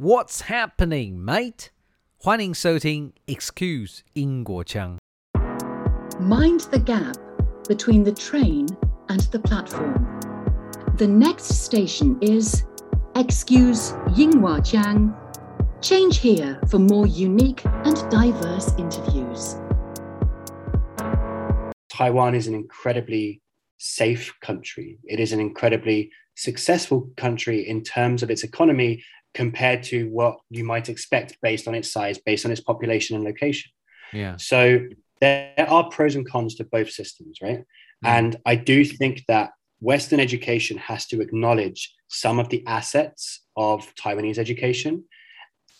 What's happening, mate？欢迎收听 Excuse 英国腔。 Mind the gap between the train and the platform. The next station is Excuse Yinghua Jiang. Change here for more unique and diverse interviews. Taiwan is an incredibly safe country. It is an incredibly successful country in terms of its economy compared to what you might expect based on its size, based on its population and location. Yeah. So there are pros and cons to both systems, right? And I do think that Western education has to acknowledge some of the assets of Taiwanese education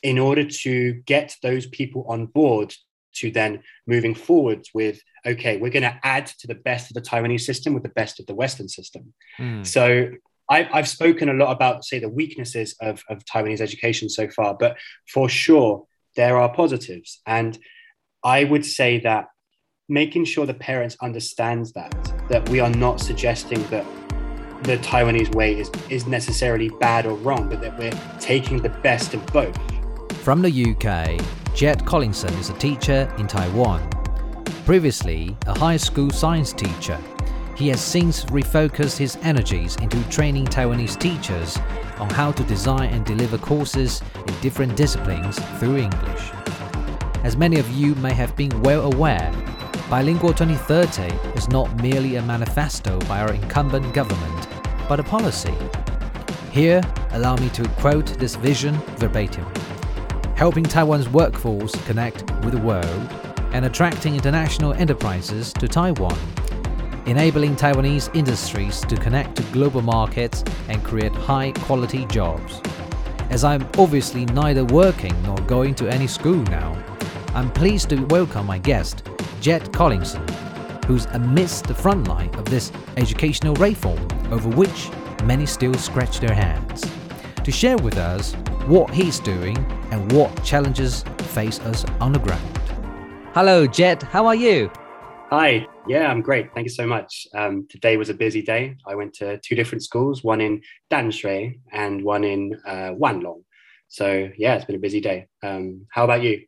in order to get those people on board to then moving forward with okay we're going to add to the best of the taiwanese system with the best of the western system Mm. so I've, I've spoken a lot about say the weaknesses of, of taiwanese education so far but for sure there are positives and i would say that making sure the parents understands that that we are not suggesting that the taiwanese way is, is necessarily bad or wrong but that we're taking the best of both From the UK, Jet Collinson is a teacher in Taiwan. Previously, a high school science teacher, he has since refocused his energies into training Taiwanese teachers on how to design and deliver courses in different disciplines through English. As many of you may have been well aware, Bilingual 2030 is not merely a manifesto by our incumbent government, but a policy. Here, allow me to quote this vision verbatim helping Taiwan's workforce connect with the world and attracting international enterprises to Taiwan, enabling Taiwanese industries to connect to global markets and create high quality jobs. As I'm obviously neither working nor going to any school now, I'm pleased to welcome my guest, Jet Collinson, who's amidst the front line of this educational reform over which many still scratch their hands, to share with us what he's doing and what challenges face us on the ground. Hello, Jet. How are you? Hi, yeah, I'm great. Thank you so much. Um, today was a busy day. I went to two different schools, one in Danshui and one in uh, Wanlong. So yeah, it's been a busy day. Um, how about you?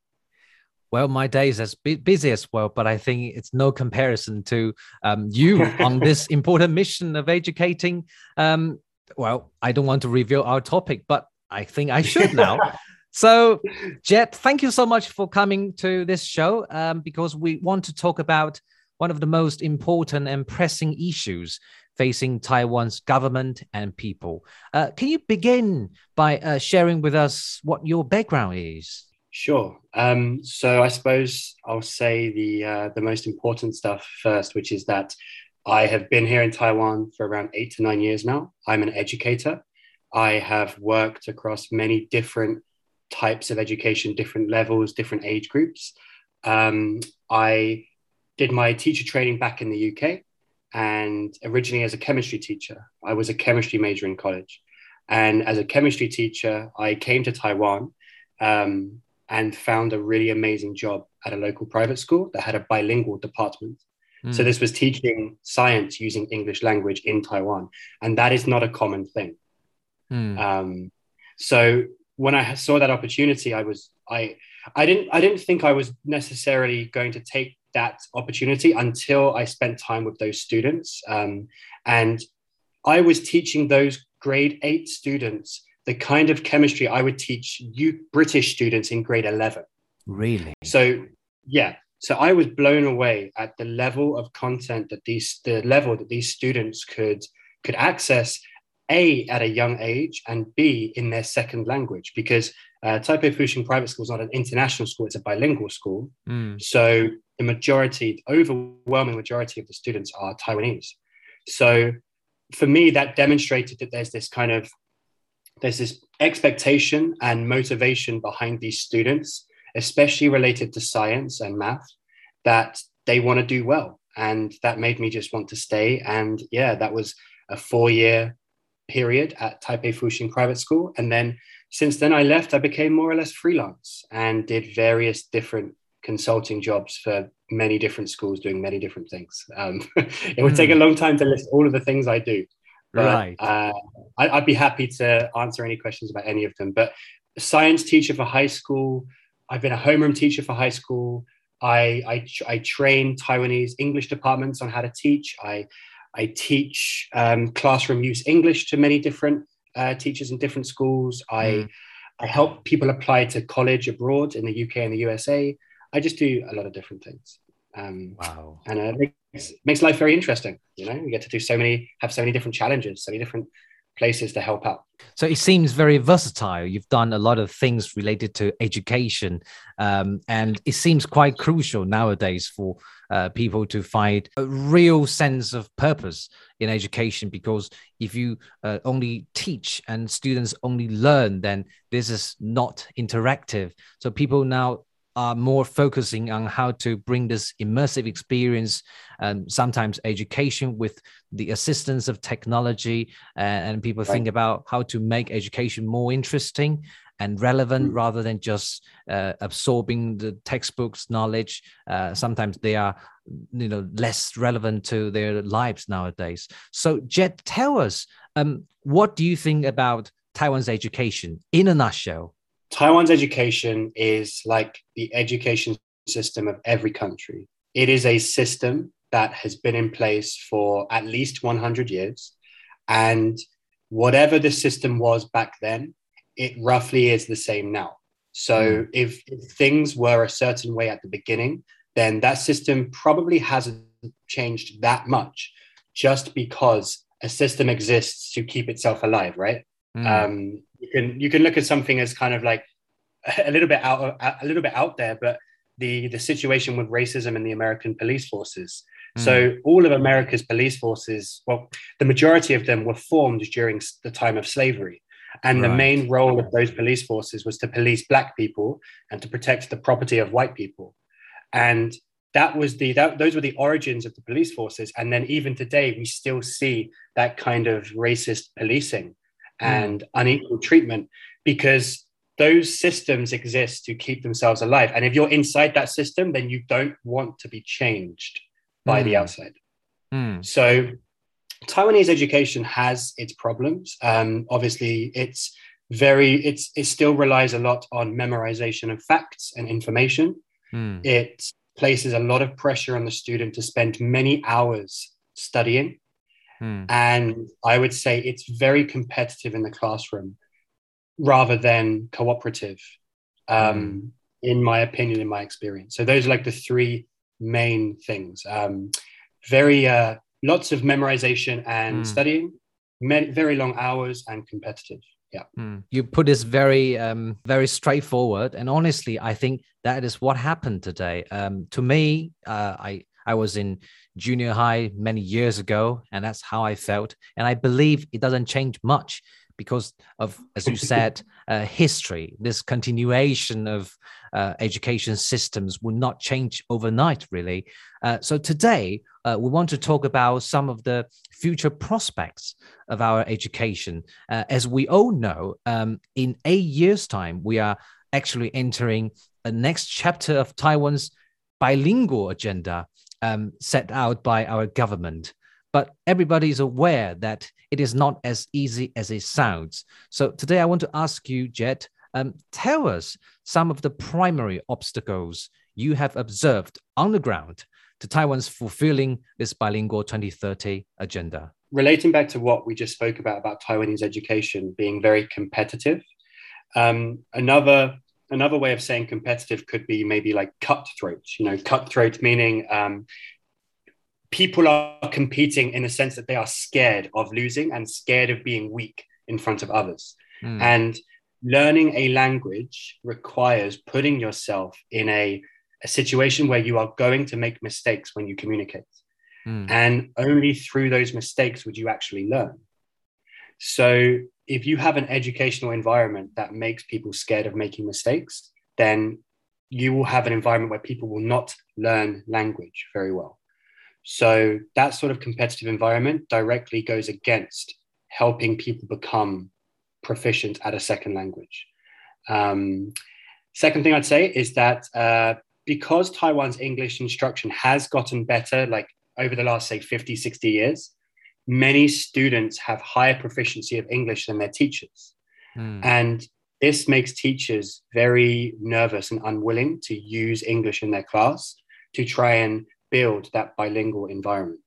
Well, my day is as busy as well, but I think it's no comparison to um, you on this important mission of educating. Um, well, I don't want to reveal our topic, but I think I should now. so, Jet, thank you so much for coming to this show um, because we want to talk about one of the most important and pressing issues facing Taiwan's government and people. Uh, can you begin by uh, sharing with us what your background is? Sure. Um, so I suppose I'll say the uh, the most important stuff first, which is that I have been here in Taiwan for around eight to nine years now. I'm an educator. I have worked across many different types of education, different levels, different age groups. Um, I did my teacher training back in the UK, and originally as a chemistry teacher, I was a chemistry major in college. And as a chemistry teacher, I came to Taiwan. Um, and found a really amazing job at a local private school that had a bilingual department. So Mm. this was teaching science using English language in Taiwan, and that is not a common thing. Mm. Um, so when I saw that opportunity, I was I I didn't I didn't think I was necessarily going to take that opportunity until I spent time with those students, um, and I was teaching those grade eight students the kind of chemistry I would teach you British students in grade eleven. Really? So yeah, so I was blown away at the level of content that these the level that these students could could access a at a young age and b in their second language because uh, Taipei Fuxing Private School is not an international school; it's a bilingual school. Mm. So the majority, the overwhelming majority of the students are Taiwanese. So for me, that demonstrated that there's this kind of there's this expectation and motivation behind these students, especially related to science and math, that they want to do well. And that made me just want to stay. And yeah, that was a four year period at Taipei Fuxing Private School. And then since then I left, I became more or less freelance and did various different consulting jobs for many different schools doing many different things. Um, it would take a long time to list all of the things I do. But, Right. Uh, I, I'd be happy to answer any questions about any of them. But science teacher for high school. I've been a homeroom teacher for high school. I, I, I train Taiwanese English departments on how to teach. I, I teach um, classroom use English to many different uh, teachers in different schools. I, mm. I help people apply to college abroad in the UK and the USA. I just do a lot of different things. Um, wow. And uh, it makes, makes life very interesting. You know, we get to do so many, have so many different challenges, so many different places to help out. So it seems very versatile. You've done a lot of things related to education, um, and it seems quite crucial nowadays for uh, people to find a real sense of purpose in education. Because if you uh, only teach and students only learn, then this is not interactive. So people now are more focusing on how to bring this immersive experience and sometimes education with the assistance of technology and, and people right. think about how to make education more interesting and relevant mm. rather than just uh, absorbing the textbooks knowledge uh, sometimes they are you know less relevant to their lives nowadays so jet tell us um, what do you think about taiwan's education in a nutshell Taiwan's education is like the education system of every country. It is a system that has been in place for at least 100 years. And whatever the system was back then, it roughly is the same now. So mm. if, if things were a certain way at the beginning, then that system probably hasn't changed that much just because a system exists to keep itself alive, right? Mm. Um, you can you can look at something as kind of like a little bit out a little bit out there, but the the situation with racism in the American police forces. Mm. So all of America's police forces, well, the majority of them were formed during the time of slavery. And right. the main role of those police forces was to police black people and to protect the property of white people. And that was the that, those were the origins of the police forces. And then even today, we still see that kind of racist policing mm. and unequal treatment because those systems exist to keep themselves alive. And if you're inside that system, then you don't want to be changed by mm. the outside. Mm. So Taiwanese education has its problems. Um, obviously, it's very it's it still relies a lot on memorization of facts and information. Mm. It places a lot of pressure on the student to spend many hours studying. Mm. And I would say it's very competitive in the classroom rather than cooperative, um, mm. in my opinion, in my experience. So those are like the three main things. Um, very uh, lots of memorization and mm. studying, very long hours, and competitive. Yeah. Mm. You put this very, um, very straightforward, and honestly, I think that is what happened today. Um, to me, uh, I I was in junior high many years ago, and that's how I felt, and I believe it doesn't change much because of, as you said, uh, history. This continuation of uh, education systems will not change overnight, really. Uh, so today, uh, we want to talk about some of the future prospects of our education. Uh, as we all know, um, in eight years' time, we are actually entering a next chapter of Taiwan's bilingual agenda um, set out by our government but everybody is aware that it is not as easy as it sounds. So today I want to ask you, Jet, um, tell us some of the primary obstacles you have observed on the ground to Taiwan's fulfilling this bilingual 2030 agenda. Relating back to what we just spoke about, about Taiwanese education being very competitive, um, another another way of saying competitive could be maybe like cutthroat. You know, cutthroat meaning um, people are competing in the sense that they are scared of losing and scared of being weak in front of others. Mm. And learning a language requires putting yourself in a, a situation where you are going to make mistakes when you communicate. Mm. And only through those mistakes would you actually learn. So, if you have an educational environment that makes people scared of making mistakes, then you will have an environment where people will not learn language very well. So that sort of competitive environment directly goes against helping people become proficient at a second language. Um, second thing I'd say is that uh, because Taiwan's English instruction has gotten better, like over the last, say, 50, 60 years, many students have higher proficiency of English than their teachers. Mm. And this makes teachers very nervous and unwilling to use English in their class to try and build that bilingual environment.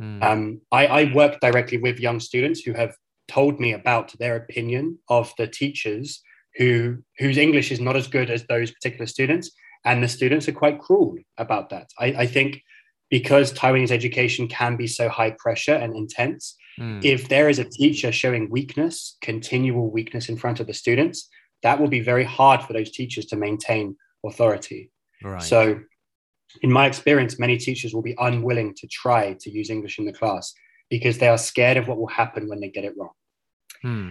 Mm. Um, I, I work directly with young students who have told me about their opinion of the teachers who whose English is not as good as those particular students, and the students are quite cruel about that. I, I think because Taiwanese education can be so high pressure and intense, mm. if there is a teacher showing weakness, continual weakness in front of the students, that will be very hard for those teachers to maintain authority. Right. So, in my experience, many teachers will be unwilling to try to use English in the class because they are scared of what will happen when they get it wrong. Hmm.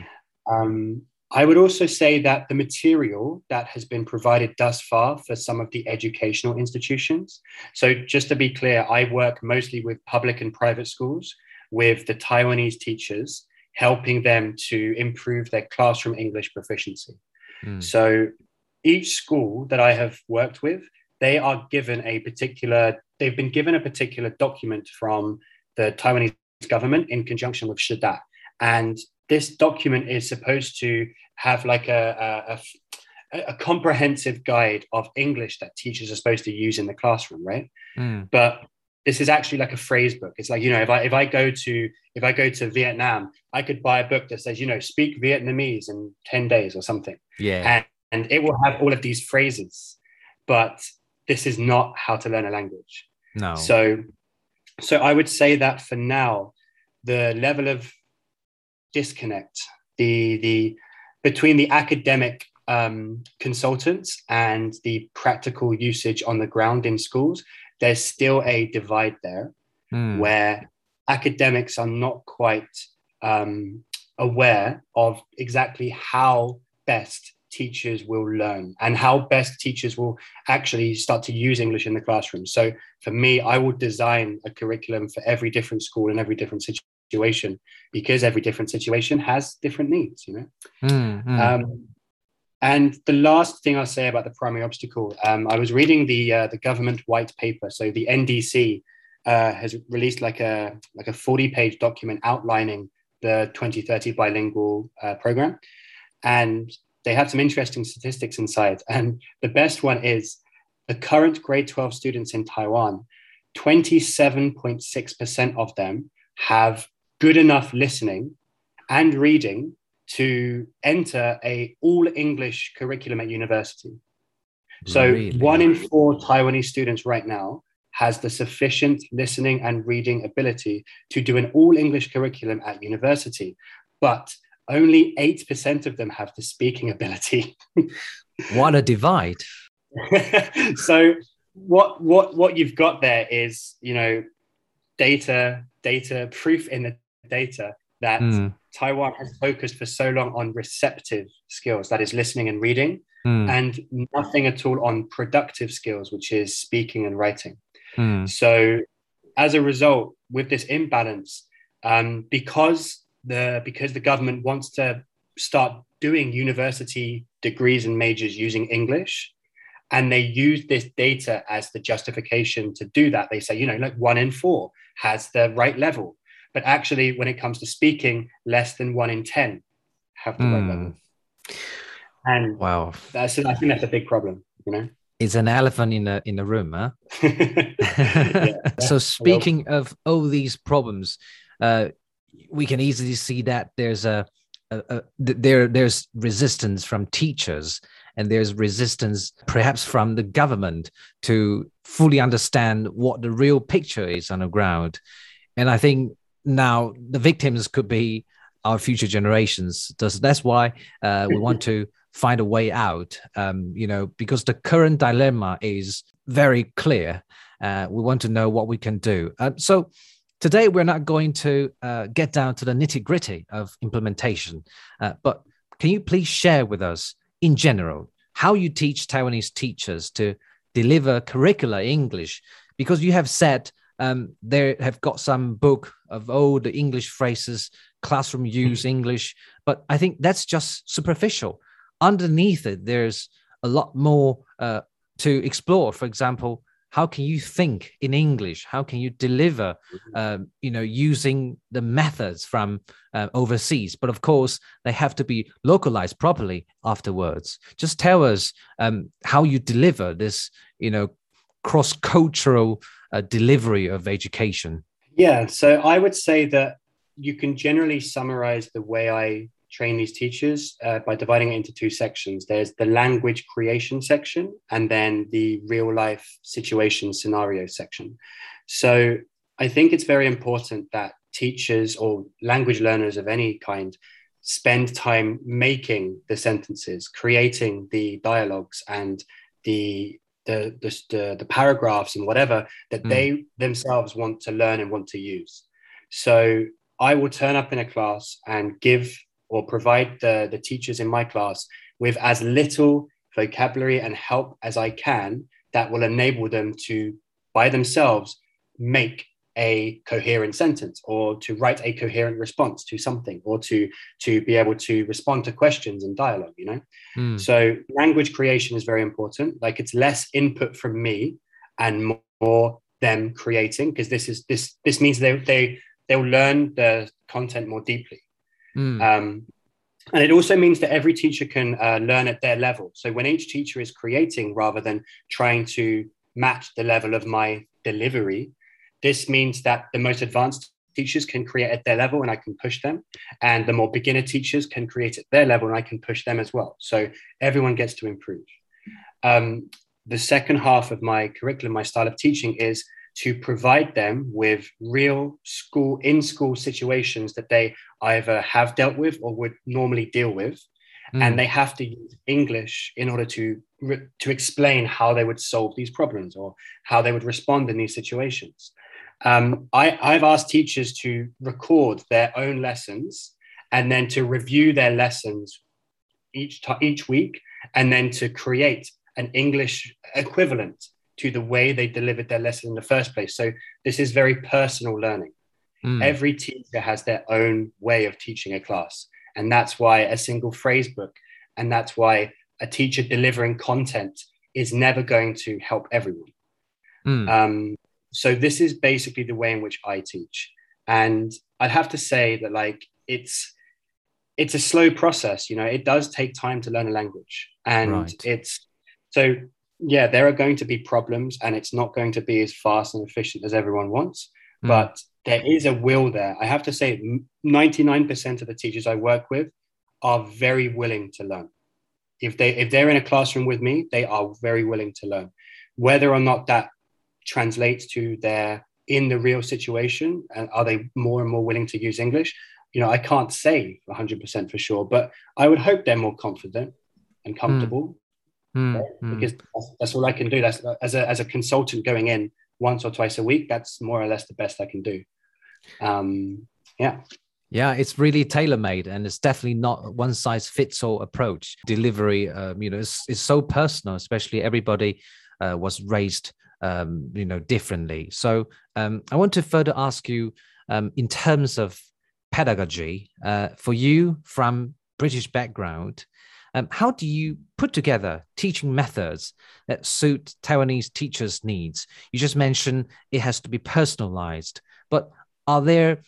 Um, I would also say that the material that has been provided thus far for some of the educational institutions. So, just to be clear, I work mostly with public and private schools with the Taiwanese teachers, helping them to improve their classroom English proficiency. Hmm. So, each school that I have worked with, they are given a particular, they've been given a particular document from the Taiwanese government in conjunction with Shida. And this document is supposed to have like a, a, a, comprehensive guide of English that teachers are supposed to use in the classroom, right? Mm. But this is actually like a phrase book. It's like you know, if I if I go to if I go to Vietnam, I could buy a book that says you know speak Vietnamese in ten days or something. Yeah, and, and it will have all of these phrases, but this is not how to learn a language. No. So, so I would say that for now, the level of disconnect the the between the academic um, consultants and the practical usage on the ground in schools there's still a divide there mm. where academics are not quite um, aware of exactly how best teachers will learn and how best teachers will actually start to use English in the classroom. So for me, I will design a curriculum for every different school and every different situation because every different situation has different needs, you know. Mm, Um, and the last thing I'll say about the primary obstacle, um, I was reading the uh, the government white paper. So the NDC uh, has released like a like a forty page document outlining the 2030 bilingual uh, program, and they have some interesting statistics inside. And the best one is the current grade 12 students in Taiwan. 27.6% of them have good enough listening and reading to enter a all English curriculum at university. So really? one in four Taiwanese students right now has the sufficient listening and reading ability to do an all English curriculum at university, but only 8% of them have the speaking ability. what a divide. so what what what you've got there is, you know, data data proof in the data that mm. Taiwan has focused for so long on receptive skills, that is listening and reading, mm. and nothing at all on productive skills, which is speaking and writing. Mm. So, as a result, with this imbalance, um, because the because the government wants to start doing university degrees and majors using English, and they use this data as the justification to do that. They say, you know, like one in four has the right level but actually, when it comes to speaking, less than one in 10 have the mm. right hmm. level. And wow, that's, I think that's a big problem, you know? It's an elephant in the in the room, huh? yeah, so speaking of all these problems, uh, we can easily see that there's a, a, a, there there's resistance from teachers and there's resistance perhaps from the government to fully understand what the real picture is on the ground and i think now the victims could be our future generations. Does That's why uh, we want to find a way out. Um, you know, because the current dilemma is very clear. Uh, we want to know what we can do. Uh, so today we're not going to uh, get down to the nitty gritty of implementation, uh, but can you please share with us, in general, how you teach Taiwanese teachers to deliver curricular English? Because you have said um, they have got some book of all the English phrases, classroom use mm-hmm. English, but I think that's just superficial. Underneath it, there's a lot more uh, to explore. For example, how can you think in english how can you deliver Mm-hmm. um, you know using the methods from uh, overseas but of course they have to be localized properly afterwards just tell us um, how you deliver this you know cross-cultural uh, delivery of education Yeah, so I would say that you can generally summarize the way I train these teachers uh, by dividing it into two sections. There's the language creation section and then the real life situation scenario section. So I think it's very important that teachers or language learners of any kind spend time making the sentences, creating the dialogues and the the, the, the, paragraphs and whatever that Mm. they themselves want to learn and want to use. So I will turn up in a class and give or provide the, the teachers in my class with as little vocabulary and help as I can that will enable them to, by themselves, make a coherent sentence or to write a coherent response to something or to to be able to respond to questions and dialogue you know Mm, so language creation is very important. Like it's less input from me and more them creating because this is this this means they they they'll learn the content more deeply. mm, Um, and it also means that every teacher can uh, learn at their level. So when each teacher is creating rather than trying to match the level of my delivery, this means that the most advanced teachers can create at their level and I can push them. And the more beginner teachers can create at their level and I can push them as well. So everyone gets to improve. Um, the second half of my curriculum, my style of teaching is to provide them with real school in school situations that they either have dealt with or would normally deal with mm, and they have to use english in order to to explain how they would solve these problems or how they would respond in these situations um, I, i've asked teachers to record their own lessons and then to review their lessons each ti each week and then to create an english equivalent to the way they delivered their lesson in the first place so this is very personal learning mm, Every teacher has their own way of teaching a class. And that's why a single phrase book and that's why a teacher delivering content is never going to help everyone. mm, Um, so this is basically the way in which I teach. And I'd have to say that like it's it's a slow process, you know, it does take time to learn a language. And Right. it's so yeah, there are going to be problems and it's not going to be as fast and efficient as everyone wants mm. but there is a will there. I have to say, 99% of the teachers I work with are very willing to learn. If they if they're in a classroom with me, they are very willing to learn. Whether or not that translates to their in the real situation, and are they more and more willing to use English? You know, I can't say 100% for sure, but I would hope they're more confident and comfortable mm, mm. because that's, that's all I can do. That's as a as a consultant going in once or twice a week. That's more or less the best I can do. Um, yeah, Yeah, it's really tailor made, and it's definitely not one size fits all approach. Delivery, um, you know, it's, is so personal. Especially everybody uh, was raised, um, you know, differently. So um, I want to further ask you, um, in terms of pedagogy, uh, for you from British background, um, how do you put together teaching methods that suit Taiwanese teachers' needs? You just mentioned it has to be personalized, but are there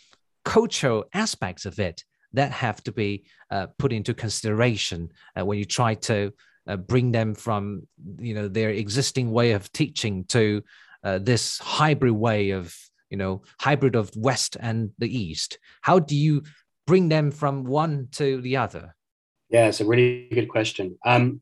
cultural aspects of it that have to be uh, put into consideration uh, when you try to uh, bring them from you know their existing way of teaching to uh, this hybrid way of you know hybrid of west and the east how do you bring them from one to the other yeah, it's a really good question. Um,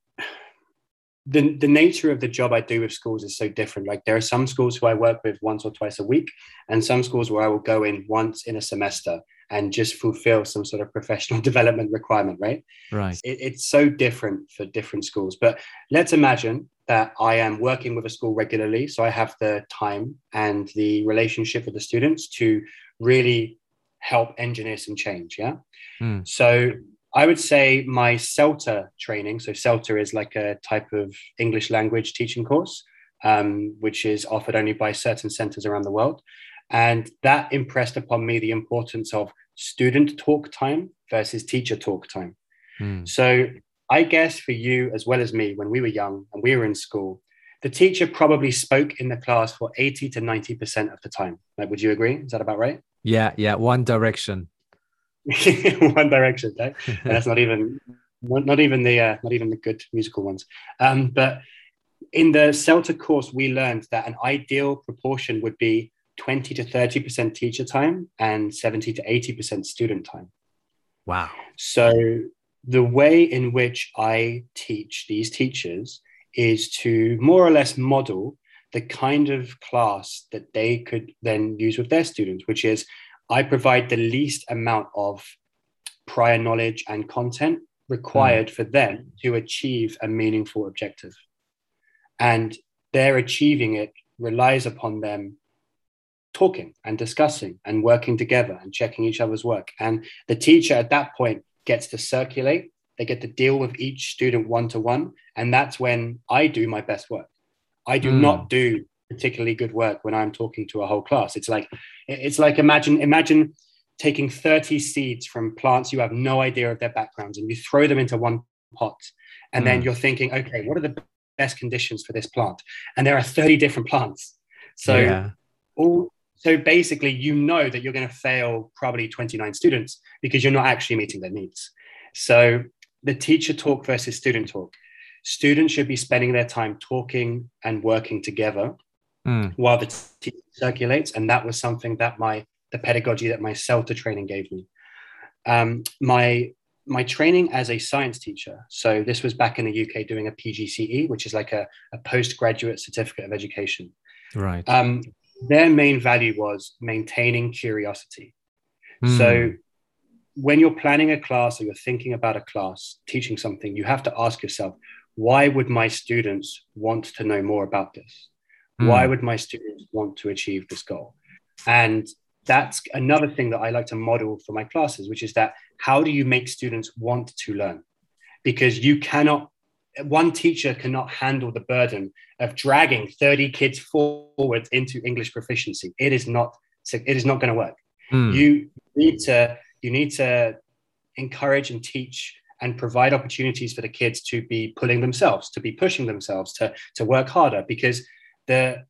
the the nature of the job I do with schools is so different. Like there are some schools who I work with once or twice a week, and some schools where I will go in once in a semester and just fulfill some sort of professional development requirement. Right. right it, it's so different for different schools. But let's imagine that I am working with a school regularly, so I have the time and the relationship with the students to really help engineer some change. Yeah. Mm. So I would say my CELTA training. So CELTA is like a type of English language teaching course, um, which is offered only by certain centers around the world. And that impressed upon me the importance of student talk time versus teacher talk time. Mm. So I guess for you as well as me, when we were young and we were in school, the teacher probably spoke in the class for 80 to 90% of the time. Like, would you agree? Is that about right? Yeah, yeah. One direction. one direction. Okay? that's not even not even the uh, not even the good musical ones. Um, but in the CELTA course, we learned that an ideal proportion would be 20 to 30% teacher time and 70 to 80% student time. Wow. So the way in which I teach these teachers is to more or less model the kind of class that they could then use with their students, which is I provide the least amount of prior knowledge and content required mm. for them to achieve a meaningful objective. And their achieving it relies upon them talking and discussing and working together and checking each other's work. And the teacher at that point gets to circulate, they get to deal with each student one to one. And that's when I do my best work. I do mm. not do particularly good work when I'm talking to a whole class. It's like it's like imagine imagine taking 30 seeds from plants you have no idea of their backgrounds and you throw them into one pot and mm. then you're thinking okay what are the best conditions for this plant and there are 30 different plants so yeah. all so basically you know that you're going to fail probably 29 students because you're not actually meeting their needs so the teacher talk versus student talk students should be spending their time talking and working together mm. while the teacher circulates and that was something that my the pedagogy that my CELTA training gave me. Um, my my training as a science teacher. So this was back in the UK doing a PGCE, which is like a, a postgraduate certificate of education. Right. Um, their main value was maintaining curiosity. Mm. So when you're planning a class or you're thinking about a class, teaching something, you have to ask yourself, why would my students want to know more about this? Mm. Why would my students want to achieve this goal? And that's another thing that I like to model for my classes, which is that how do you make students want to learn? Because you cannot, one teacher cannot handle the burden of dragging 30 kids forward into English proficiency. It is not, it is not going to work. Hmm. You need to, you need to encourage and teach and provide opportunities for the kids to be pulling themselves, to be pushing themselves, to, to work harder because the,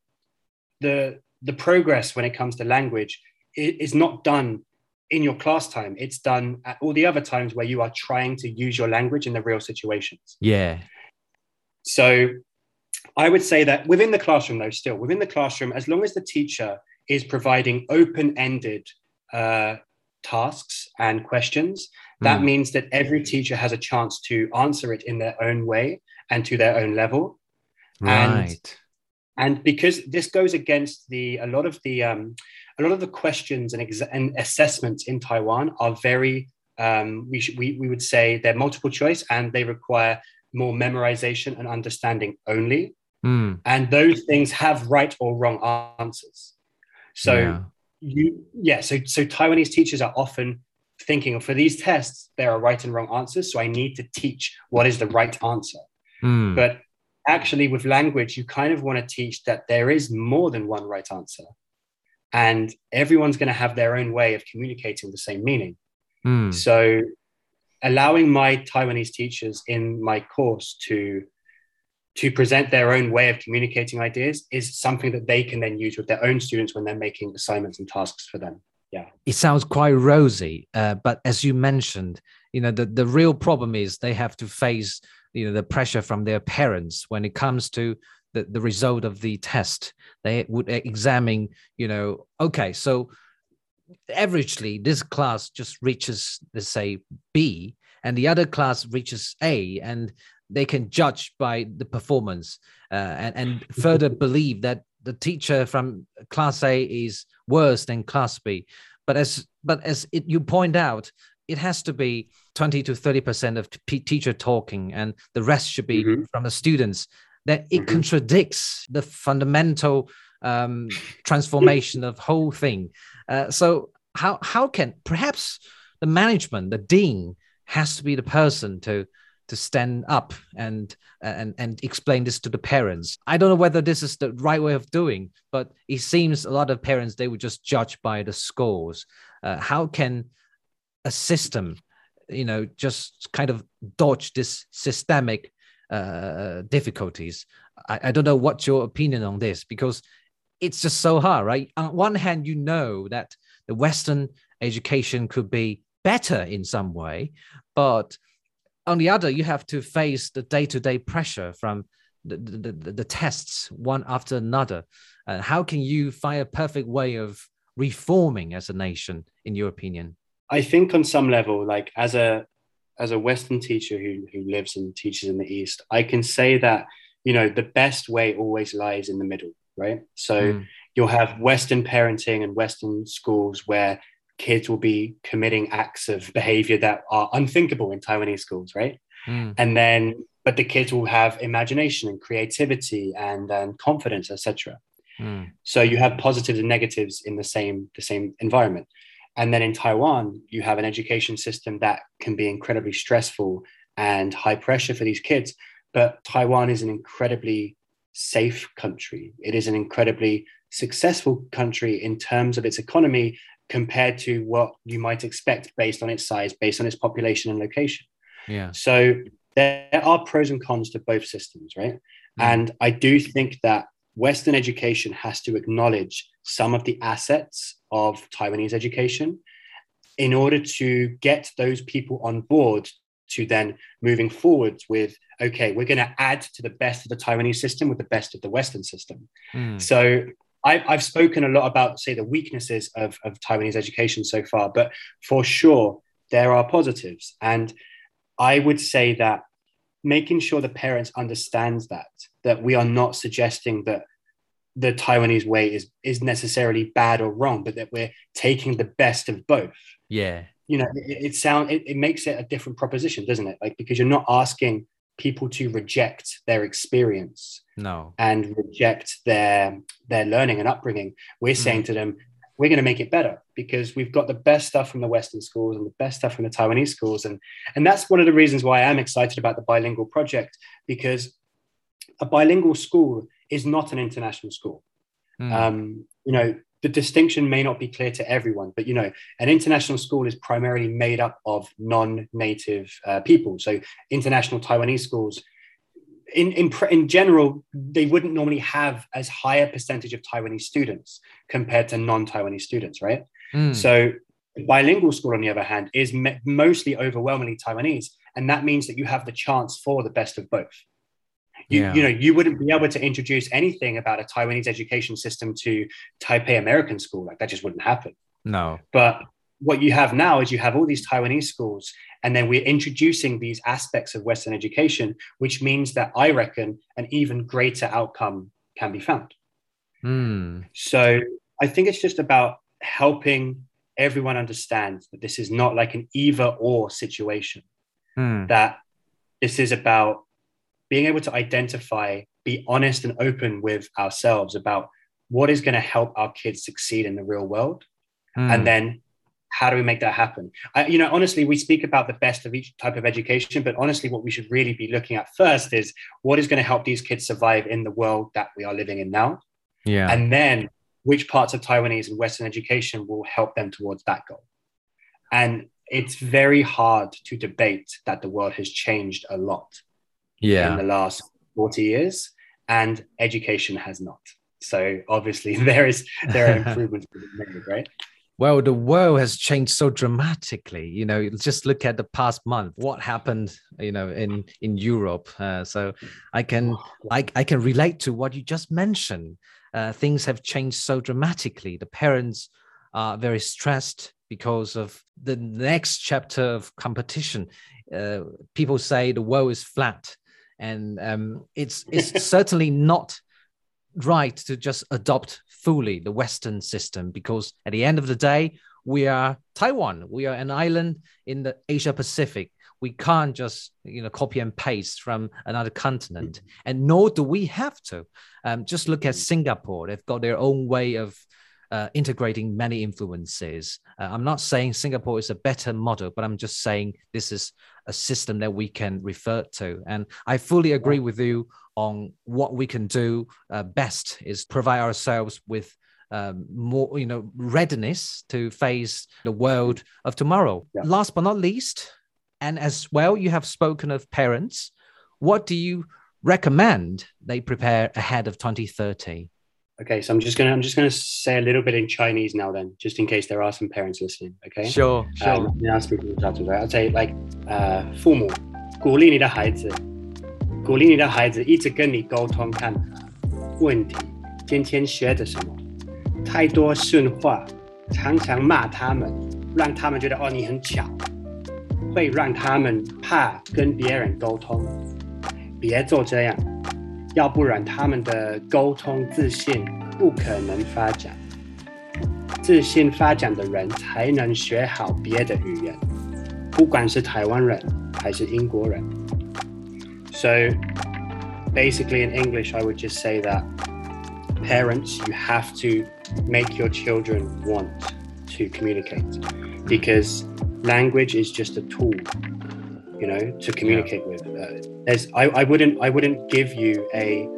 the, the progress when it comes to language is not done in your class time. It's done at all the other times where you are trying to use your language in the real situations. Yeah. So I would say that within the classroom, though, still within the classroom, as long as the teacher is providing open ended uh, tasks and questions, that mm. means that every teacher has a chance to answer it in their own way and to their own level. Right. And, and because this goes against the a lot of the um, a lot of the questions and, and assessments in Taiwan are very, um, we, should, we, we would say they're multiple choice and they require more memorization and understanding only. Mm. And those things have right or wrong answers. So yeah. you, yeah, so, so Taiwanese teachers are often thinking for these tests, there are right and wrong answers. So I need to teach what is the right answer. Mm. But actually with language, you kind of want to teach that there is more than one right answer and everyone's going to have their own way of communicating the same meaning. Mm. So, allowing my Taiwanese teachers in my course to to present their own way of communicating ideas is something that they can then use with their own students when they're making assignments and tasks for them. Yeah, it sounds quite rosy, uh, but as you mentioned, you know the the real problem is they have to face you know the pressure from their parents when it comes to the, the result of the test. They would examine, you know, okay, so averagely this class just reaches, let's say, B, and the other class reaches A, and they can judge by the performance uh, and, and further believe that the teacher from class A is worse than class B. But as but as it, you point out, it has to be 20 to 30 percent of teacher talking and the rest should be mm-hmm. from the students that it mm-hmm. contradicts the fundamental um, transformation of whole thing. Uh, so how how can perhaps the management, the dean, has to be the person to to stand up and and and explain this to the parents. I don't know whether this is the right way of doing, but it seems a lot of parents they would just judge by the scores. Uh, how can a system, you know, just kind of dodge this systemic uh, difficulties. I, I don't know what's your opinion on this because it's just so hard, right? On one hand, you know that the Western education could be better in some way, but on the other, you have to face the day-to-day pressure from the, the, the, the tests one after another. Uh, how can you find a perfect way of reforming as a nation, in your opinion? I think on some level, like as a as a Western teacher who who lives and teaches in the East, I can say that you know the best way always lies in the middle, right? So mm. you'll have Western parenting and Western schools where kids will be committing acts of behavior that are unthinkable in Taiwanese schools, right? Mm. And then, but the kids will have imagination and creativity and, and confidence, etc. Mm. So you have positives and negatives in the same the same environment. And then in Taiwan, you have an education system that can be incredibly stressful and high pressure for these kids. But Taiwan is an incredibly safe country. It is an incredibly successful country in terms of its economy compared to what you might expect based on its size, based on its population and location. Yeah. So there are pros and cons to both systems, right? Mm. And I do think that Western education has to acknowledge some of the assets of Taiwanese education in order to get those people on board to then moving forward with okay we're going to add to the best of the taiwanese system with the best of the western system mm. so I've, I've spoken a lot about, say, the weaknesses of, of Taiwanese education so far, but for sure, there are positives. And I would say that making sure the parents understands that, that we are not suggesting that the Taiwanese way is, is necessarily bad or wrong, but that we're taking the best of both. Yeah. You know, it, it sound it, it makes it a different proposition, doesn't it? Like because you're not asking people to reject their experience no and reject their their learning and upbringing we're mm. saying to them we're going to make it better because we've got the best stuff from the western schools and the best stuff from the taiwanese schools and and that's one of the reasons why i'm excited about the bilingual project because a bilingual school is not an international school mm. um, you know the distinction may not be clear to everyone, but you know, an international school is primarily made up of non-native uh, people. So international Taiwanese schools, in, in in general, they wouldn't normally have as high a percentage of Taiwanese students compared to non-Taiwanese students, right? Mm. So bilingual school, on the other hand, is me- mostly overwhelmingly Taiwanese, and that means that you have the chance for the best of both. You, yeah. you know, you wouldn't be able to introduce anything about a Taiwanese education system to Taipei American school. Like that just wouldn't happen. No. But what you have now is you have all these Taiwanese schools, and then we're introducing these aspects of Western education, which means that I reckon an even greater outcome can be found. Mm. So I think it's just about helping everyone understand that this is not like an either or situation, mm. that this is about being able to identify, be honest and open with ourselves about what is going to help our kids succeed in the real world. Mm. And then how do we make that happen? I, you know, honestly, we speak about the best of each type of education, but honestly, what we should really be looking at first is what is going to help these kids survive in the world that we are living in now. Yeah. And then which parts of Taiwanese and Western education will help them towards that goal. And it's very hard to debate that the world has changed a lot yeah. in the last 40 years, and education has not. So obviously there is there are improvements made, right? Well, the world has changed so dramatically. You know, just look at the past month. What happened, you know, in in Europe? Uh, so I can I, I can relate to what you just mentioned. Uh, things have changed so dramatically. The parents are very stressed because of the next chapter of competition. Uh, people say the world is flat and um, it's it's certainly not right to just adopt fully the Western system because at the end of the day, we are Taiwan. We are an island in the Asia Pacific. We can't just you know copy and paste from another continent, and nor do we have to. Um, just look at Singapore; they've got their own way of uh, integrating many influences. Uh, I'm not saying Singapore is a better model, but I'm just saying this is a system that we can refer to. And I fully agree with you on what we can do uh, best is provide ourselves with um, more, you know, readiness to face the world of tomorrow. Yeah. Last but not least, and as well, you have spoken of parents. what do you recommend they prepare ahead of 2030? Okay, so I'm just gonna I'm just gonna say a little bit in Chinese now, then, just in case there are some parents listening. Okay. Sure. Sure. Um, now speaking in Chinese, I'll say like, uh, 父母鼓励你的孩子，鼓励你的孩子一直跟你沟通看法、问题，今天学的什么，太多顺话，常常骂他们，让他们觉得哦你很巧，会让他们怕跟别人沟通。别做这样， 要不然他们的沟通自信不可能发展。自信发展的人才能学好别的语言，不管是台湾人还是英国人。So basically, in English, I would just say that parents, you have to make your children want to communicate because language is just a tool you know to communicate yeah. with uh, there's I, I wouldn't i wouldn't give you a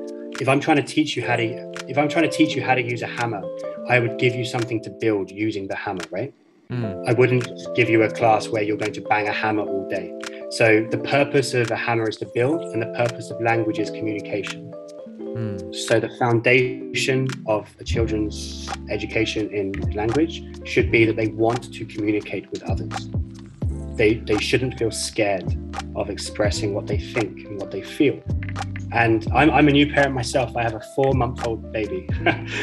if i'm trying to teach you how to if i'm trying to teach you how to use a hammer i would give you something to build using the hammer right mm. i wouldn't give you a class where you're going to bang a hammer all day so the purpose of a hammer is to build and the purpose of language is communication mm. so the foundation of a children's education in language should be that they want to communicate with others they, they shouldn't feel scared of expressing what they think and what they feel. And I'm, I'm a new parent myself. I have a four month old baby.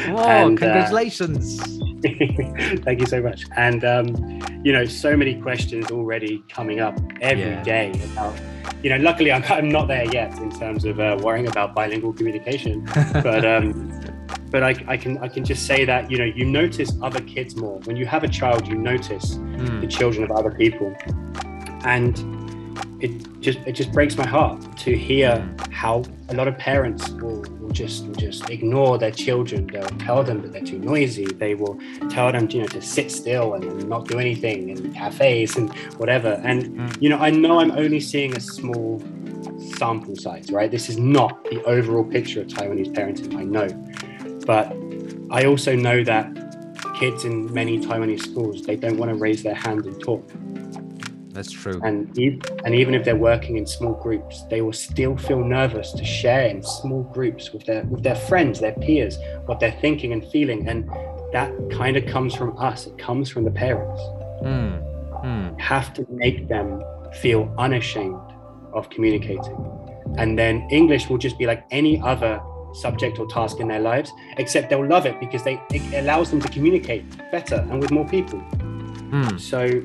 Oh, and, uh, congratulations. Uh, thank you so much. And, um, you know, so many questions already coming up every yeah. day about, you know, luckily I'm, I'm not there yet in terms of uh, worrying about bilingual communication. But, um, but I, I, can I can just say that you know you notice other kids more when you have a child you notice mm. the children of other people and it just it just breaks my heart to hear how a lot of parents will, will just will just ignore their children. They'll tell them that they're too noisy. They will tell them you know to sit still and not do anything in cafes and whatever. And mm. you know I know I'm only seeing a small sample size, right? This is not the overall picture of Taiwanese parenting. I know, but I also know that kids in many Taiwanese schools they don't want to raise their hand and talk that's true. And and even if they're working in small groups, they will still feel nervous to share in small groups with their with their friends, their peers, what they're thinking and feeling. And that kind of comes from us. It comes from the parents. Mm. Mm. Have to make them feel unashamed of communicating. And then English will just be like any other subject or task in their lives, except they'll love it because they it allows them to communicate better and with more people. Mm. So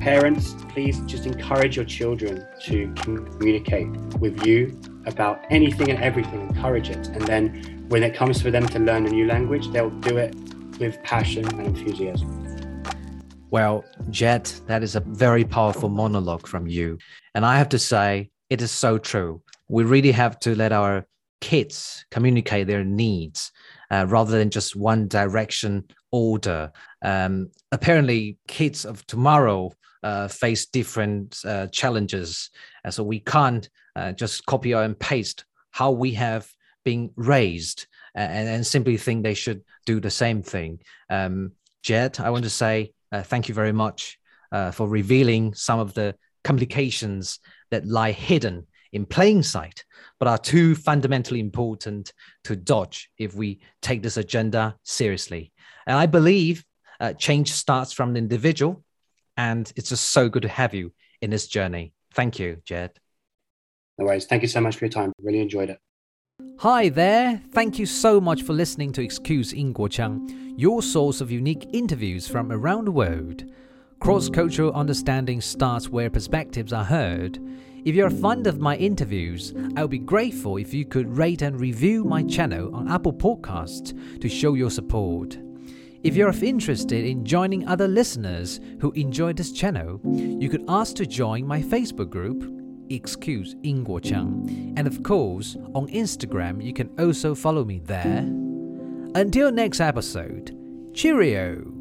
parents, please just encourage your children to communicate with you about anything and everything. Encourage it. And then when it comes for them to learn a new language, they'll do it with passion and enthusiasm. Well, Jed, that is a very powerful monologue from you. And I have to say, it is so true. We really have to let our kids communicate their needs uh, rather than just one direction order. Um, apparently, kids of tomorrow uh, face different uh, challenges. And so we can't uh, just copy and paste how we have been raised and, and simply think they should do the same thing. Um, Jed, I want to say uh, thank you very much uh, for revealing some of the complications that lie hidden in plain sight, but are too fundamentally important to dodge if we take this agenda seriously. And I believe uh, change starts from the individual and it's just so good to have you in this journey. Thank you, Jed. No worries. Thank you so much for your time. Really enjoyed it. Hi there. Thank you so much for listening to Excuse Chang, your source of unique interviews from around the world. Cross cultural understanding starts where perspectives are heard. If you're fond of my interviews, I would be grateful if you could rate and review my channel on Apple Podcasts to show your support. If you're interested in joining other listeners who enjoy this channel, you could ask to join my Facebook group, Excuse Chang, and of course, on Instagram, you can also follow me there. Until next episode, cheerio!